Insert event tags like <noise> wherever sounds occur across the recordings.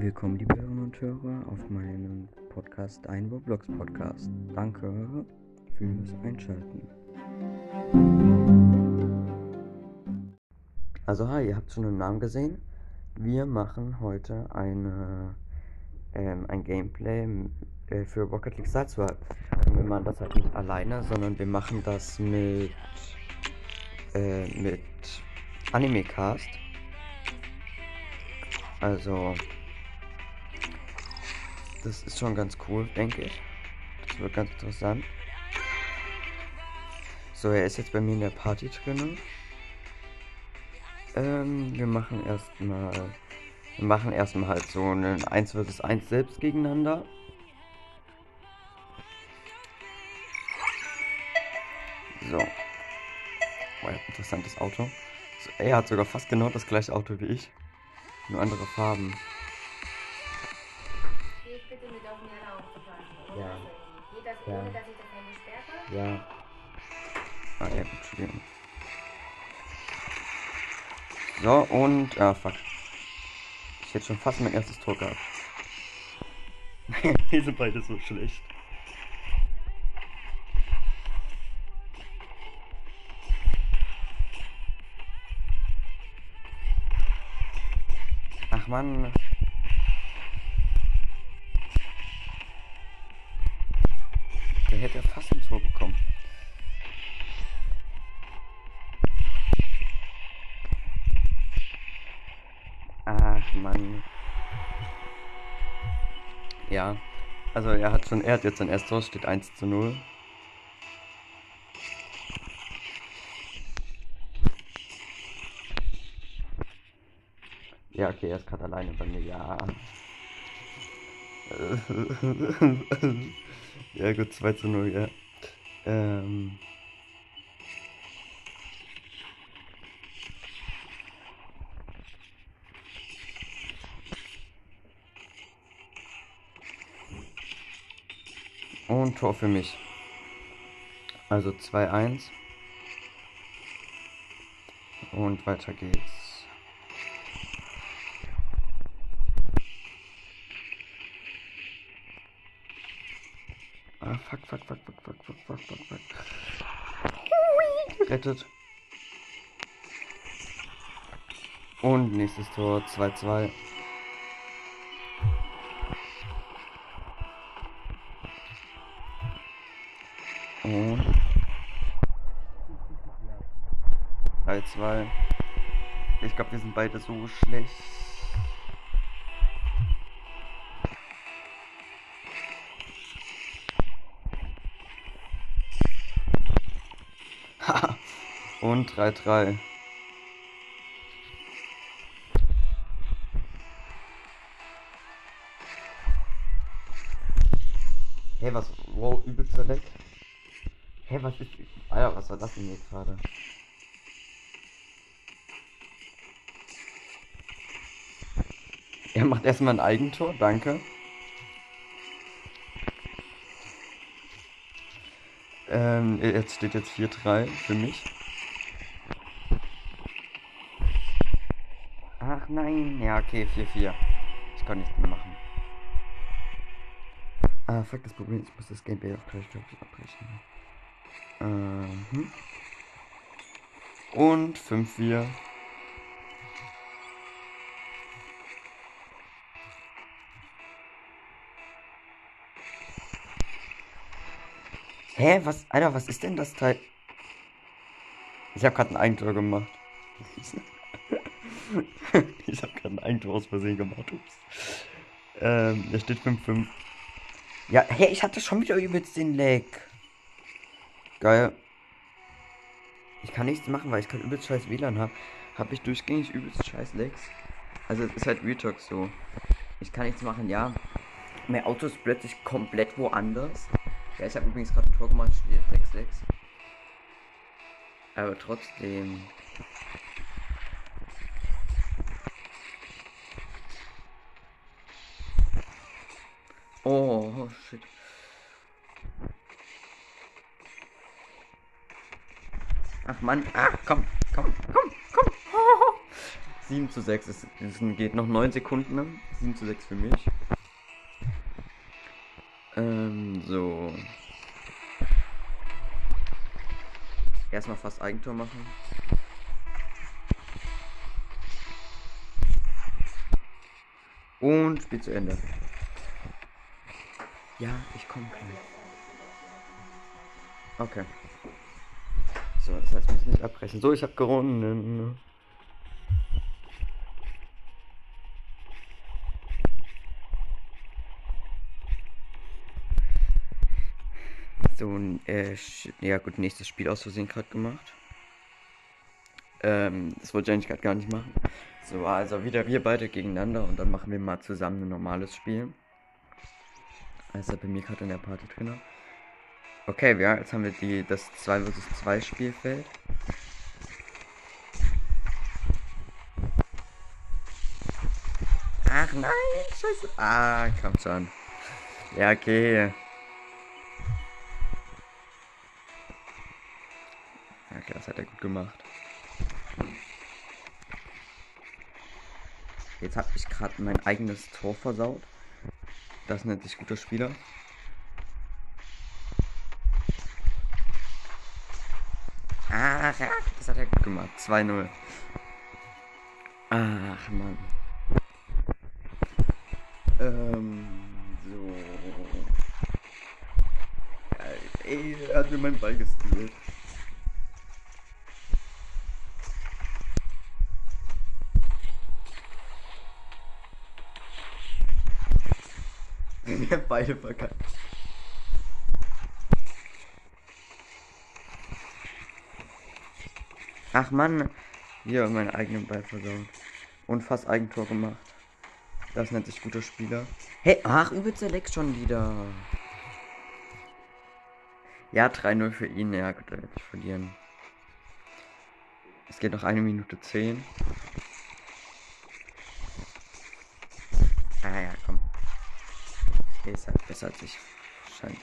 Willkommen, liebe Hörerinnen und Hörer, auf meinem Podcast, ein Roblox Podcast. Danke fürs Einschalten. Also, hi, ihr habt schon den Namen gesehen. Wir machen heute eine, ähm, ein Gameplay äh, für Rocket League Salzburg. Und wir machen das halt nicht alleine, sondern wir machen das mit, äh, mit Animecast. Also, das ist schon ganz cool, denke ich. Das wird ganz interessant. So, er ist jetzt bei mir in der Party drin. Ähm, wir machen erstmal. Wir machen erstmal halt so einen 1 vs 1 selbst gegeneinander. So. Oh, interessantes Auto. So, er hat sogar fast genau das gleiche Auto wie ich. Nur andere Farben. Ja. ohne, dass ich das Handy sperre? Ja. Ah, ja, Entschuldigung. So, und. Ah, fuck. Ich hätte schon fast mein erstes Tor gehabt. <laughs> Die sind beide so schlecht. Ach man. Also er hat schon, er hat jetzt sein erstes Tor, steht 1 zu 0. Ja, okay, er ist gerade alleine bei mir, ja. <laughs> ja gut, 2 zu 0, ja. Ähm. Und Tor für mich. Also 2-1. Und weiter geht's. Ah, fuck, fuck, fuck, fuck, fuck, fuck, fuck, fuck, fuck. Gerettet. Und nächstes Tor 2-2. Und 3-2. Ich glaube, wir sind beide so schlecht. Und 3-3. Hey, was? Wow, übelster Leck. Hey, was ist. Alter, was war das denn jetzt gerade? Er macht erstmal ein Eigentor, danke. Ähm, jetzt steht jetzt 4-3 für mich. Ach nein, ja, okay, 4-4. Ich kann nichts mehr machen. Ah, fuck, das Problem ist, ich muss das Gameplay auch gleich glaub ich, abbrechen. Mhm. Und 5-4. Hä, was, Alter, was ist denn das Teil? Ich habe gerade ein Eigentor gemacht. <laughs> ich habe gerade ein Eigentor aus Versehen gemacht. Ups. Ähm, da steht 5-5. Ja, hä, ich hatte schon wieder übelst den Lag. Geil. Ich kann nichts machen, weil ich kein übelst scheiß WLAN habe. Habe ich durchgängig übelst scheiß Lags. Also es ist halt Retalk so. Ich kann nichts machen, ja. Mein Auto ist plötzlich komplett woanders. Ja, ich habe übrigens gerade ein Tor gemacht, steht jetzt 6-6. Aber trotzdem. Oh, shit. Ach Mann, ach komm, komm, komm, komm. 7 zu 6. Es, es geht noch 9 Sekunden. Ne? 7 zu 6 für mich. Ähm, so. Erstmal fast Eigentor machen. Und Spiel zu Ende. Ja, ich komme gleich. Okay. Das heißt, wir müssen nicht abbrechen. So, ich habe gewonnen. So, äh, ja gut, nächstes Spiel aus Versehen gerade gemacht. Ähm, das wollte ich eigentlich gerade gar nicht machen. So, also wieder wir beide gegeneinander und dann machen wir mal zusammen ein normales Spiel. Also bei mir gerade in der Party drin. Okay, ja, jetzt haben wir die das 2 vs 2 Spielfeld. Ach nein, scheiße. Ah, komm schon. Ja, okay. Okay, das hat er gut gemacht. Jetzt habe ich gerade mein eigenes Tor versaut. Das nennt sich guter Spieler. Ach, das hat er gut gemacht. 2-0. Ach, Mann. Ähm, so. Ey, er hat mir meinen Ball gestealt. Wir haben beide verkackt. Ach Mann, hier meinen eigenen Ball versaut. Und fast Eigentor gemacht. Das nennt sich guter Spieler. Hey, ach, übelst der Lex schon wieder. Ja, 3-0 für ihn. Ja, gut, er wird nicht verlieren. Es geht noch eine Minute 10. Ah ja, komm. Okay, ist halt besser als ich. Scheint.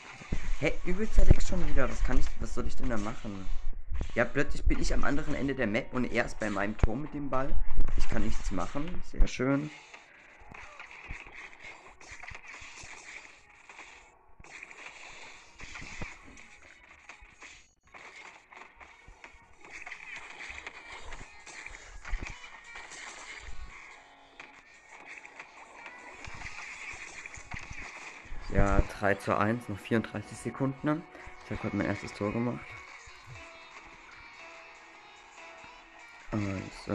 Hey, übelst der Lex schon wieder. Was kann ich, was soll ich denn da machen? Ja, plötzlich bin ich am anderen Ende der Map und er ist bei meinem Tor mit dem Ball. Ich kann nichts machen. Sehr schön. Ja, 3 zu 1, noch 34 Sekunden. Ich habe gerade mein erstes Tor gemacht. So.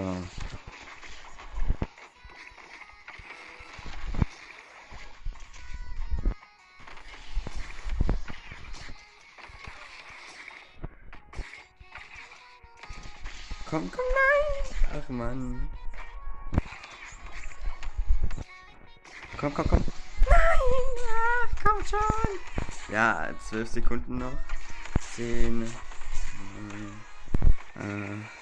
Komm, komm, nein! Ach man. Komm, komm, komm. Nein! Ach, komm schon! Ja, zwölf Sekunden noch. Zehn. Äh.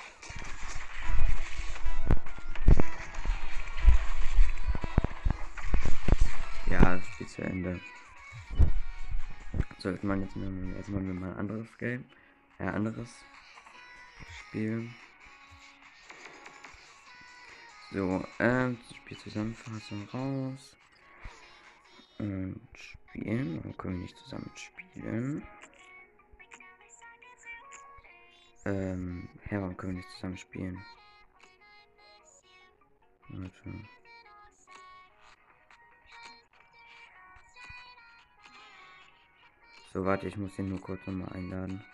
Zu Ende. So, jetzt machen jetzt mal, jetzt machen wir mal ein anderes Game. Äh, anderes Spiel. So, ähm, Spielzusammenfassung raus. Und spielen. Warum können wir nicht zusammen spielen? Ähm, ja, warum können wir nicht zusammen spielen? Warte. So, warte, ich muss ihn nur kurz nochmal einladen.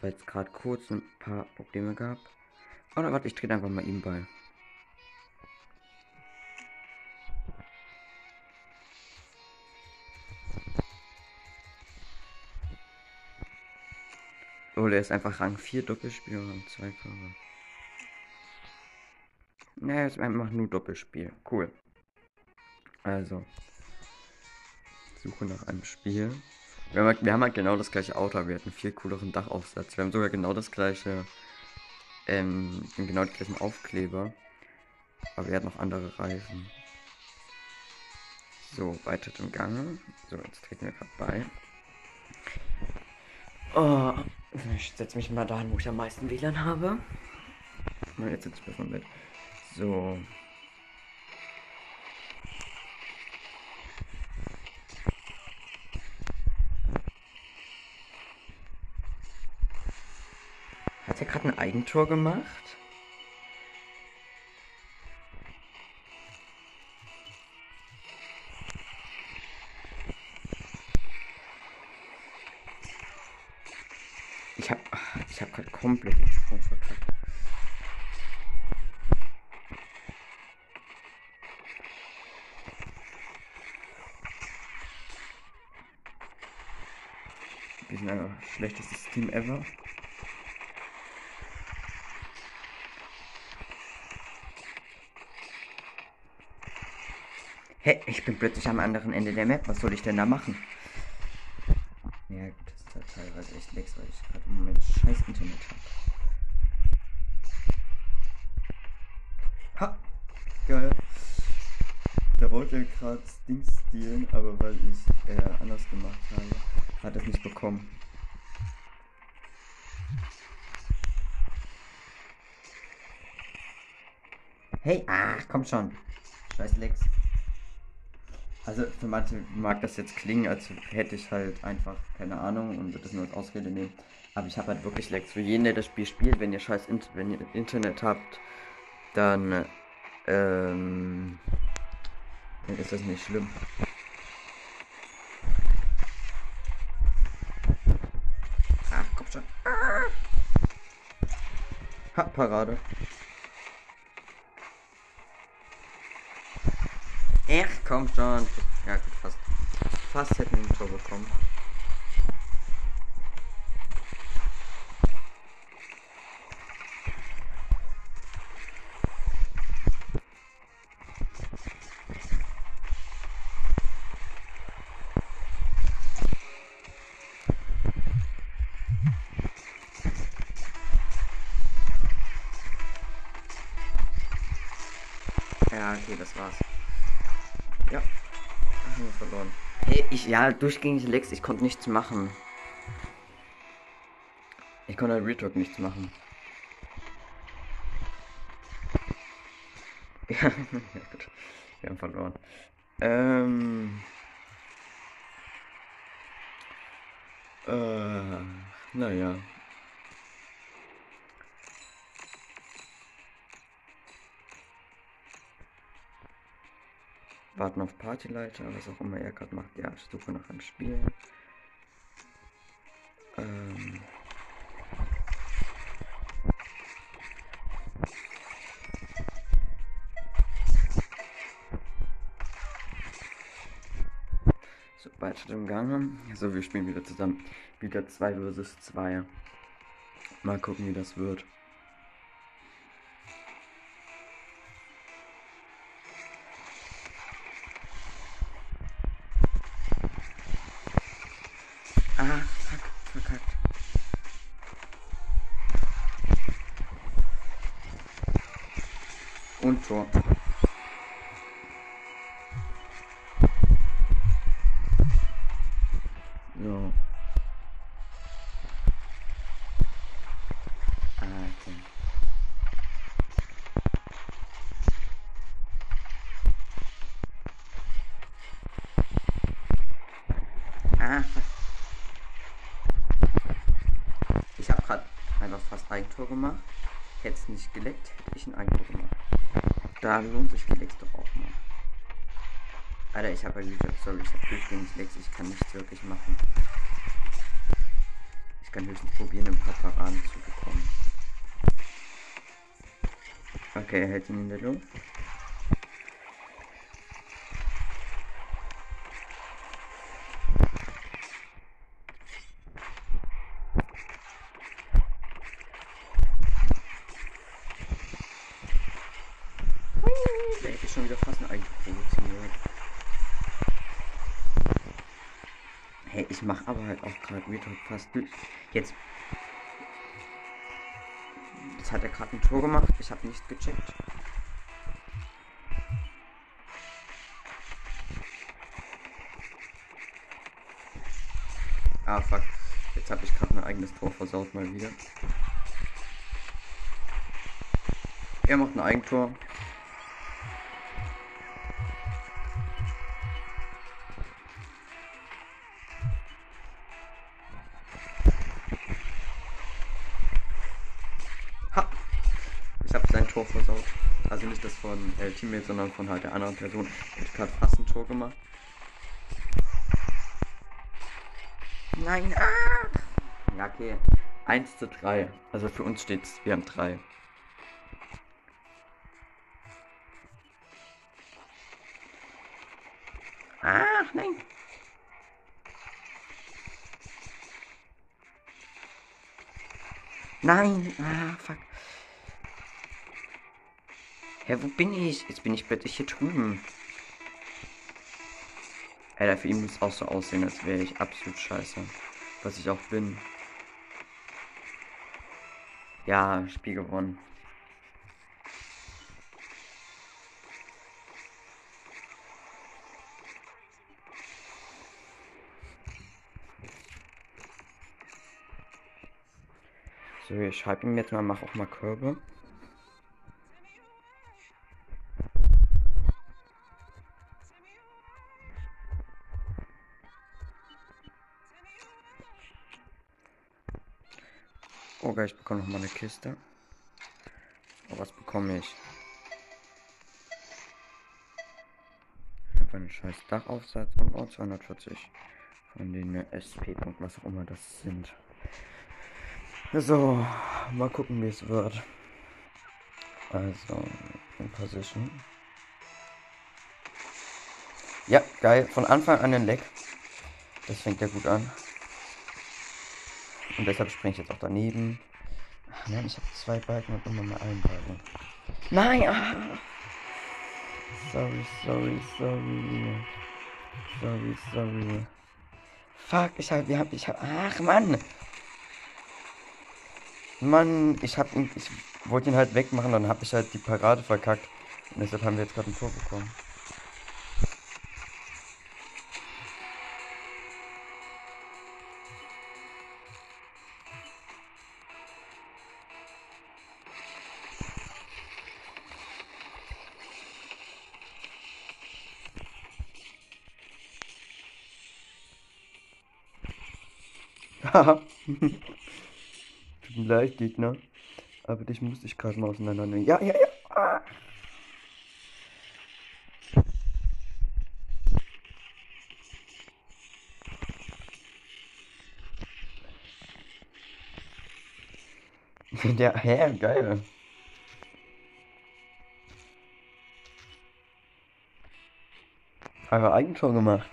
Weil es gerade kurz ein paar Probleme gab. Oder warte, ich trete einfach mal ihm bei. Oh, der ist einfach Rang 4 Doppelspiel und Rang 2 Körper. Naja, ist einfach nur Doppelspiel. Cool. Also. Suche nach einem Spiel. Wir haben, halt, wir haben halt genau das gleiche Auto, aber wir hatten viel cooleren Dachaufsatz. Wir haben sogar genau das gleiche, ähm, genau die gleichen Aufkleber. Aber wir hatten noch andere Reifen. So, weiter im Gange. So, jetzt treten wir gerade bei. Oh, ich setze mich mal dahin, wo ich am meisten WLAN habe. Mal jetzt sitze ich besser mit. So. Hat Eigentor gemacht? Ich hab, ich hab gerade komplett den Sprung verkackt. Wir sind einfach das schlechtestes Team ever. Hä, ich bin plötzlich am anderen Ende der Map. Was soll ich denn da machen? Ja, gut, das ist halt teilweise echt lex, weil ich gerade im Moment scheiß Internet habe. Ha! Geil. Der wollte gerade das Ding stehlen, aber weil ich äh, anders gemacht habe, hat er es nicht bekommen. Hey, ach, komm schon. Scheiß Lex. Also für manche mag das jetzt klingen, als hätte ich halt einfach keine Ahnung und würde das nur als Ausrede nehmen. Aber ich habe halt wirklich Lex. Für jeden, der das Spiel spielt, wenn ihr scheiß Int wenn ihr Internet habt, dann ähm, dann ist das nicht schlimm. Ach, komm schon. Ha, Parade. Ach, komm schon. Ja, gut, fast. Fast hätten wir ein Tor bekommen. Ja, durchgängig Lex, ich konnte nichts machen. Ich konnte halt Retalk nichts machen. <laughs> Ja, gut. Wir haben verloren. Ähm. Äh, naja. Warten auf Partyleiter, was auch immer er gerade macht. Ja, ich suche nach einem Spiel. Ähm. So, weiter im Gange. So, wir spielen wieder zusammen. Wieder 2 versus 2. Mal gucken, wie das wird. Tor. Alter. Ah, fuck. Ich habe gerade einfach fast Eigentor gemacht. Hätte es nicht geleckt, hätte ich ein Eigentor gemacht. Da lohnt sich Lecks doch auch mal. Alter, ich habe gesagt, sorry, ich habe durchgängig Lecks, ich kann nichts wirklich machen. Ich kann höchstens probieren, ein paar Paraden zu bekommen. Okay, er hält ihn in der Luft. Der hätte schon wieder fast ein Eigentor provoziert. Hey, ich mache aber halt auch gerade wieder fast. Jetzt. Jetzt hat er gerade ein Tor gemacht. Ich habe nicht gecheckt. Ah, fuck. Jetzt habe ich gerade mein eigenes Tor versaut mal wieder. Er macht ein Eigentor. Tor versaut. Also nicht das von äh, Teammate, sondern von halt der anderen Person. Hat gerade fast ein Tor gemacht. Nein, ah! Ja, okay. 1 zu 3. Also für uns steht's, wir haben 3. Ach, nein. Nein, ah, fuck. Hä, wo bin ich? Jetzt bin ich plötzlich hier drüben. Alter, für ihn muss es auch so aussehen, als wäre ich absolut scheiße. Was ich auch bin. Ja, Spiel gewonnen. So, ich schreibe ihm jetzt mal, mach auch mal Körbe. Ich bekomme noch mal eine Kiste. Oh, was bekomme ich? Einfach einen scheiß Dachaufsatz und oh, 240 von den SP. und was auch immer das sind. So, mal gucken, wie es wird. Also, in Position. Ja, geil. Von Anfang an ein Leck. Das fängt ja gut an. Und deshalb springe ich jetzt auch daneben. Nein, ich habe zwei Balken und immer mal einen Balken. Nein! Ah. Sorry, sorry, sorry. Sorry, sorry. Fuck, ich hab, wir hab, ich hab, ach Mann! Mann, ich hab ihn, ich wollte ihn halt wegmachen, dann hab ich halt die Parade verkackt. Und deshalb haben wir jetzt gerade ein Tor bekommen. Haha. <laughs> Tut mir leid, Gegner. Aber dich musste ich gerade mal auseinandernehmen. Ja, ja, ja. <laughs> Der, hä, geil. Einfach Eigentor gemacht.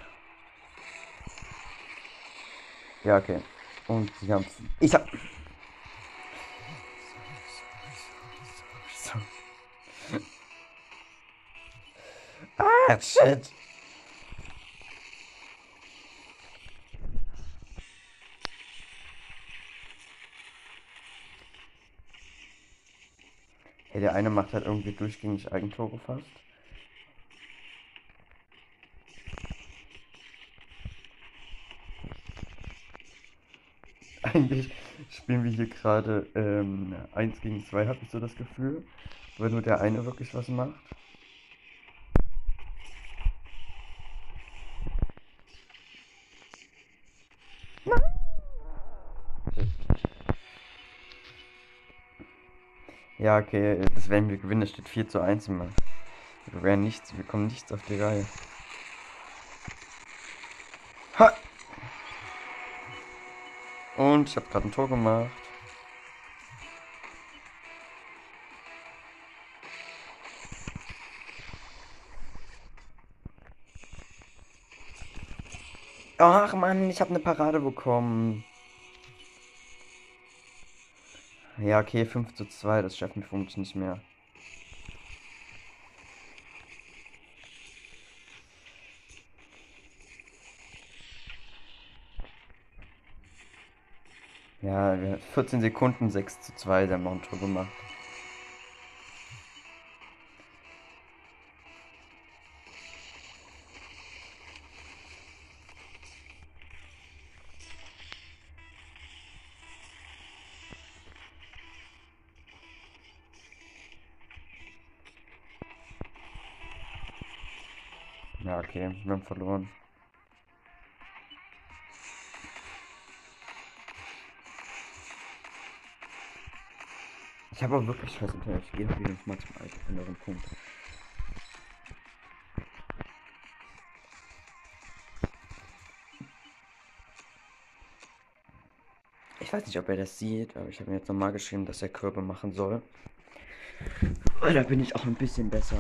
Ja, okay. Und sie haben. Ich hab. Ah, shit. Hey, der eine macht halt irgendwie durchgängig Eigentore fast. <laughs> Eigentlich spielen wir hier gerade ähm, 1 gegen 2, habe ich so das Gefühl. Weil nur der eine wirklich was macht. Ja, okay, das werden wir gewinnen. Es steht 4 zu 1 immer. Wir werden nichts, wir kommen nichts auf die Reihe. Ha! Und ich habe gerade ein Tor gemacht. Ach man, ich habe eine Parade bekommen. Ja, okay, 5 zu 2, das schaffen wir vermutlich nicht mehr. Ja, 14 Sekunden, 6 zu 2 der Monto gemacht. Ja, okay, wir haben verloren. Ich habe aber wirklich scheiß Internet. Ich gehe wieder mal zum anderen Punkt. Ich weiß nicht, ob er das sieht, aber ich habe ihm jetzt nochmal geschrieben, dass er Körbe machen soll. Da bin ich auch ein bisschen besser.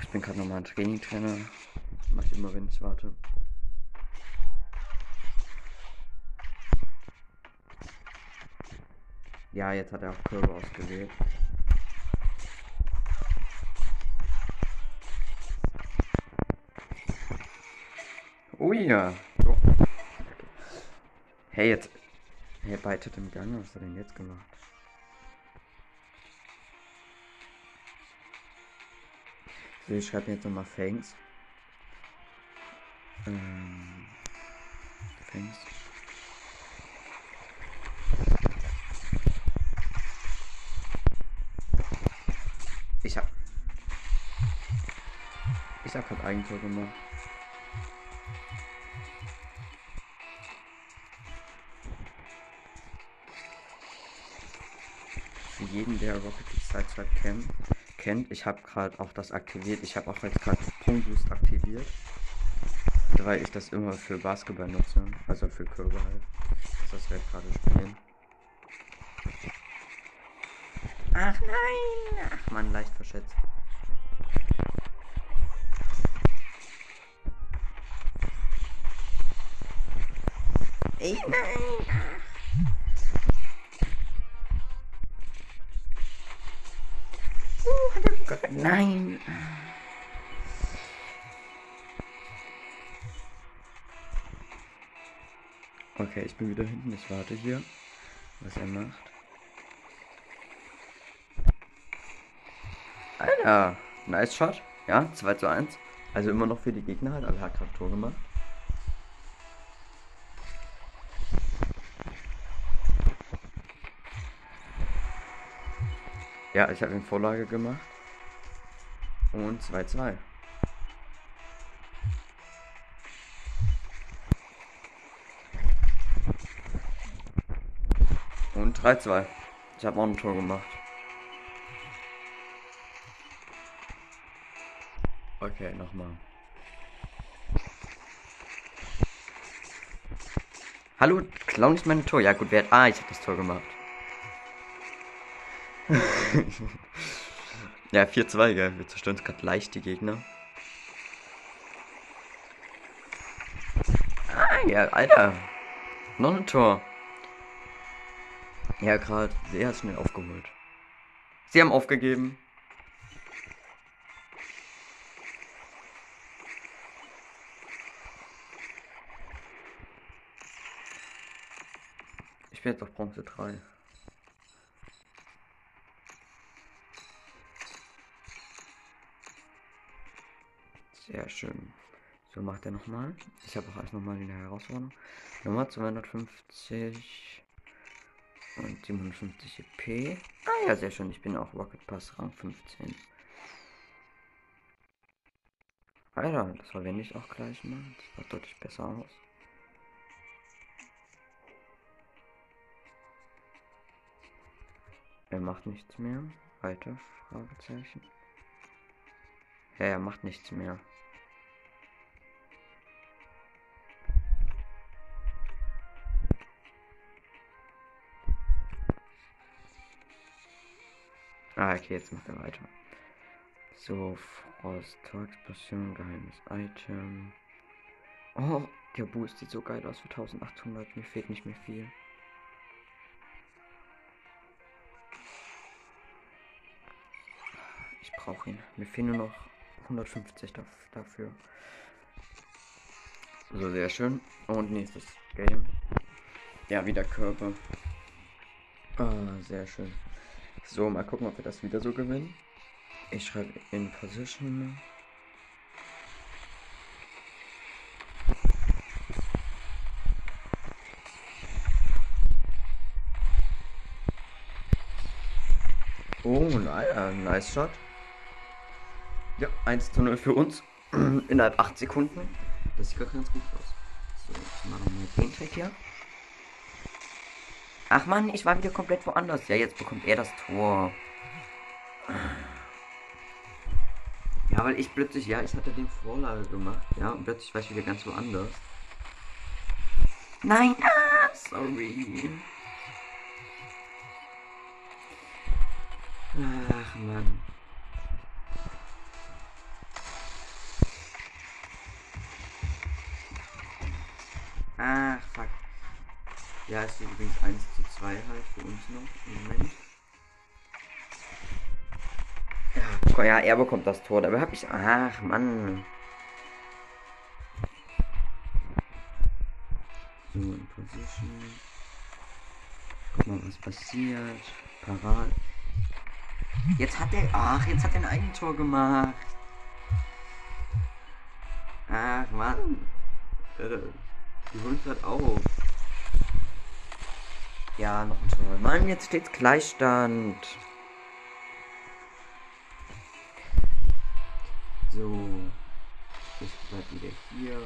Ich bin gerade nochmal ein Training-Trainer. Mach ich immer, wenn ich warte. Ja, jetzt hat er auch Körbe ausgewählt. Oh ja. So. Hey, jetzt. Hey, beitet im Gang. Was hat er denn jetzt gemacht? So, ich schreibe jetzt nochmal Fangs. Ähm. Fangs. Ich hab. Ich hab grad Eigentor gemacht. Für jeden, der Rocket League Sideswipe kennt, kennt, ich habe gerade auch das aktiviert. Ich habe auch jetzt gerade Sprung Boost aktiviert. Weil ich das immer für Basketball nutze. Also für Körbe halt. Das werde ich gerade spielen. Ach nein! Ach man, leicht verschätzt. Ey, nein! Hat er Gott, nein! Okay, ich bin wieder hinten. Ich warte hier, was er macht. Alter, nice Shot. Ja, 2 zu 1. Also immer noch für die Gegner halt, aber er hat gerade Tor gemacht. Ja, ich habe ihm Vorlage gemacht. Und 2-2. Und 3-2. Ich habe auch ein Tor gemacht. Okay, nochmal. Hallo, klau nicht meine Tor. Ja gut, wer hat... Ah, ich habe das Tor gemacht. <laughs> ja, 4-2, gell. Wir zerstören uns gerade leicht die Gegner. Ah, ja, Alter. Noch ein Tor. Ja, gerade sehr schnell aufgeholt. Sie haben aufgegeben. Ich bin jetzt auf Bronze 3. Sehr schön. So macht er nochmal. Ich habe auch alles nochmal in der Herausforderung. Nummer 250 und 750 EP. Ah ja, sehr schön. Ich bin auch Rocket Pass Rang 15. Alter, das verwende ich auch gleich mal. Das sah deutlich besser aus. Er macht nichts mehr. Weiter? Fragezeichen. Ja, er macht nichts mehr. Ah, okay, jetzt macht er weiter. So, Frost, Explosion, geheimes Item. Oh, der Boost sieht so geil aus für 1800. Mir fehlt nicht mehr viel. Ich brauche ihn. Mir fehlen nur noch 150 dafür. So, sehr schön. Und nächstes Game. Ja, wieder Körper. Ah, sehr schön. So, mal gucken, ob wir das wieder so gewinnen. Ich schreibe in Position. Oh, naja, nice Shot. Ja, 1 zu 0 für uns. <clears throat> Innerhalb 8 Sekunden. Das sieht gerade ganz gut aus. So, ich mache mal den Trick hier. Ach man, ich war wieder komplett woanders. Ja, jetzt bekommt er das Tor. Ja, weil ich plötzlich, ja, ich hatte den Vorlage gemacht, ja, und plötzlich war ich wieder ganz woanders. Nein, ah, sorry. Ach man. Ja, es steht übrigens 1 zu 2 halt für uns noch im Moment. Ja, ja, er bekommt das Tor. Dabei hab ich. Ach, Mann. So, in Position. Guck mal, was passiert. Parat. Jetzt hat er. Ach, jetzt hat er ein Eigentor gemacht. Ach, Mann. Äh, die holen halt auf. Ja, noch ein Tor. Mann, jetzt steht's Gleichstand. So. Ich bleib wieder hier.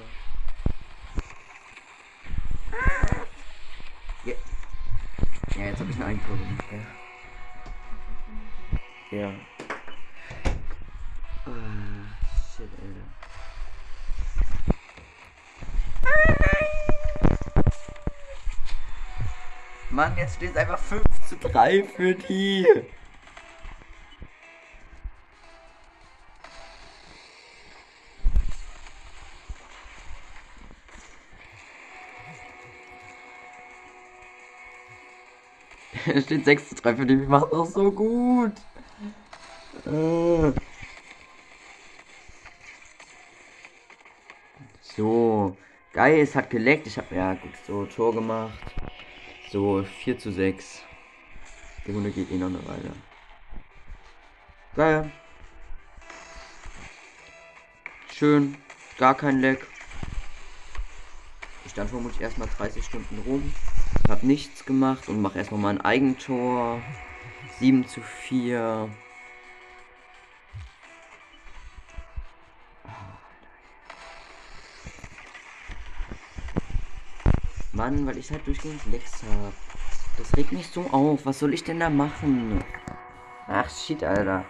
Ja, ja jetzt habe ich ein Eigentor gemacht. Ja. Mann, jetzt steht es einfach 5 zu 3 für die. <laughs> Es steht 6 zu 3 für die. Wir machen auch so gut. Äh. So. Geil, es hat geleckt. Ich habe ja gut so Tor gemacht. So, 4 zu 6. Die Runde geht eh noch eine Weile. Geil. Schön. Gar kein Leck. Ich stand vermutlich erstmal 30 Stunden rum. Hab nichts gemacht und mach erstmal mal ein Eigentor. 7 zu 4. Mann, weil ich halt durchgehend Lex hab. Das regt mich so auf. Was soll ich denn da machen? Ach, shit, Alter.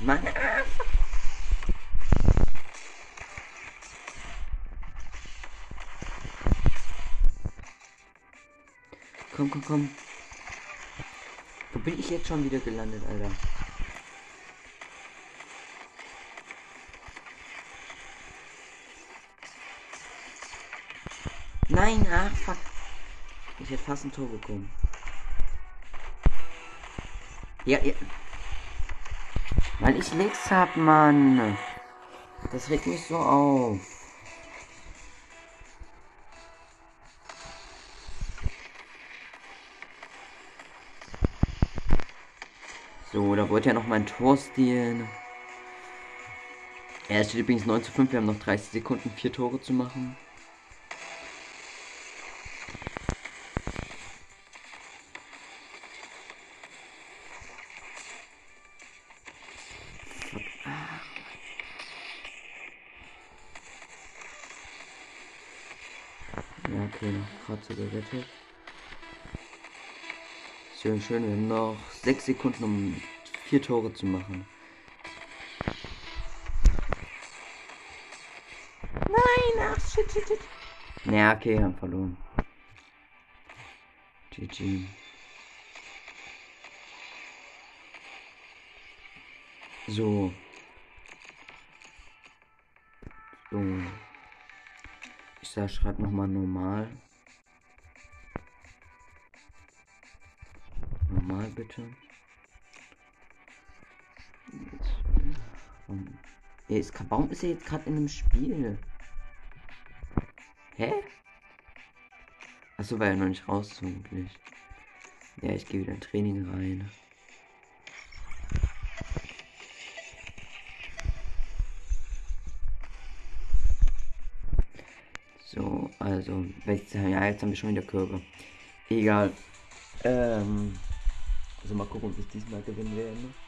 Mann. Komm, komm, komm. Wo bin ich jetzt schon wieder gelandet, Alter? Nein, ach fuck. Ich hätte fast ein Tor bekommen. Ja, ja. Weil ich nichts hab, Mann. Das regt mich so auf. So, da wollte ja noch mein Tor stehlen. Er steht übrigens 9 zu 5. Wir haben noch 30 Sekunden, vier Tore zu machen. Kratzer gerettet. Schön, schön. Wir haben noch 6 Sekunden, um vier Tore zu machen. Nein, ach, shit, shit, shit. Naja, okay, wir haben verloren. GG. So. So. Ich sag, schreib noch mal normal. Normal bitte. Er ist, warum ist er jetzt gerade in einem Spiel? Hä? Achso, war er noch nicht raus, vermutlich. Ja, ich gehe wieder in Training rein. So, also, ja, jetzt haben wir schon wieder Körbe. Egal. Ähm, also mal gucken, ob ich diesmal gewinnen werde.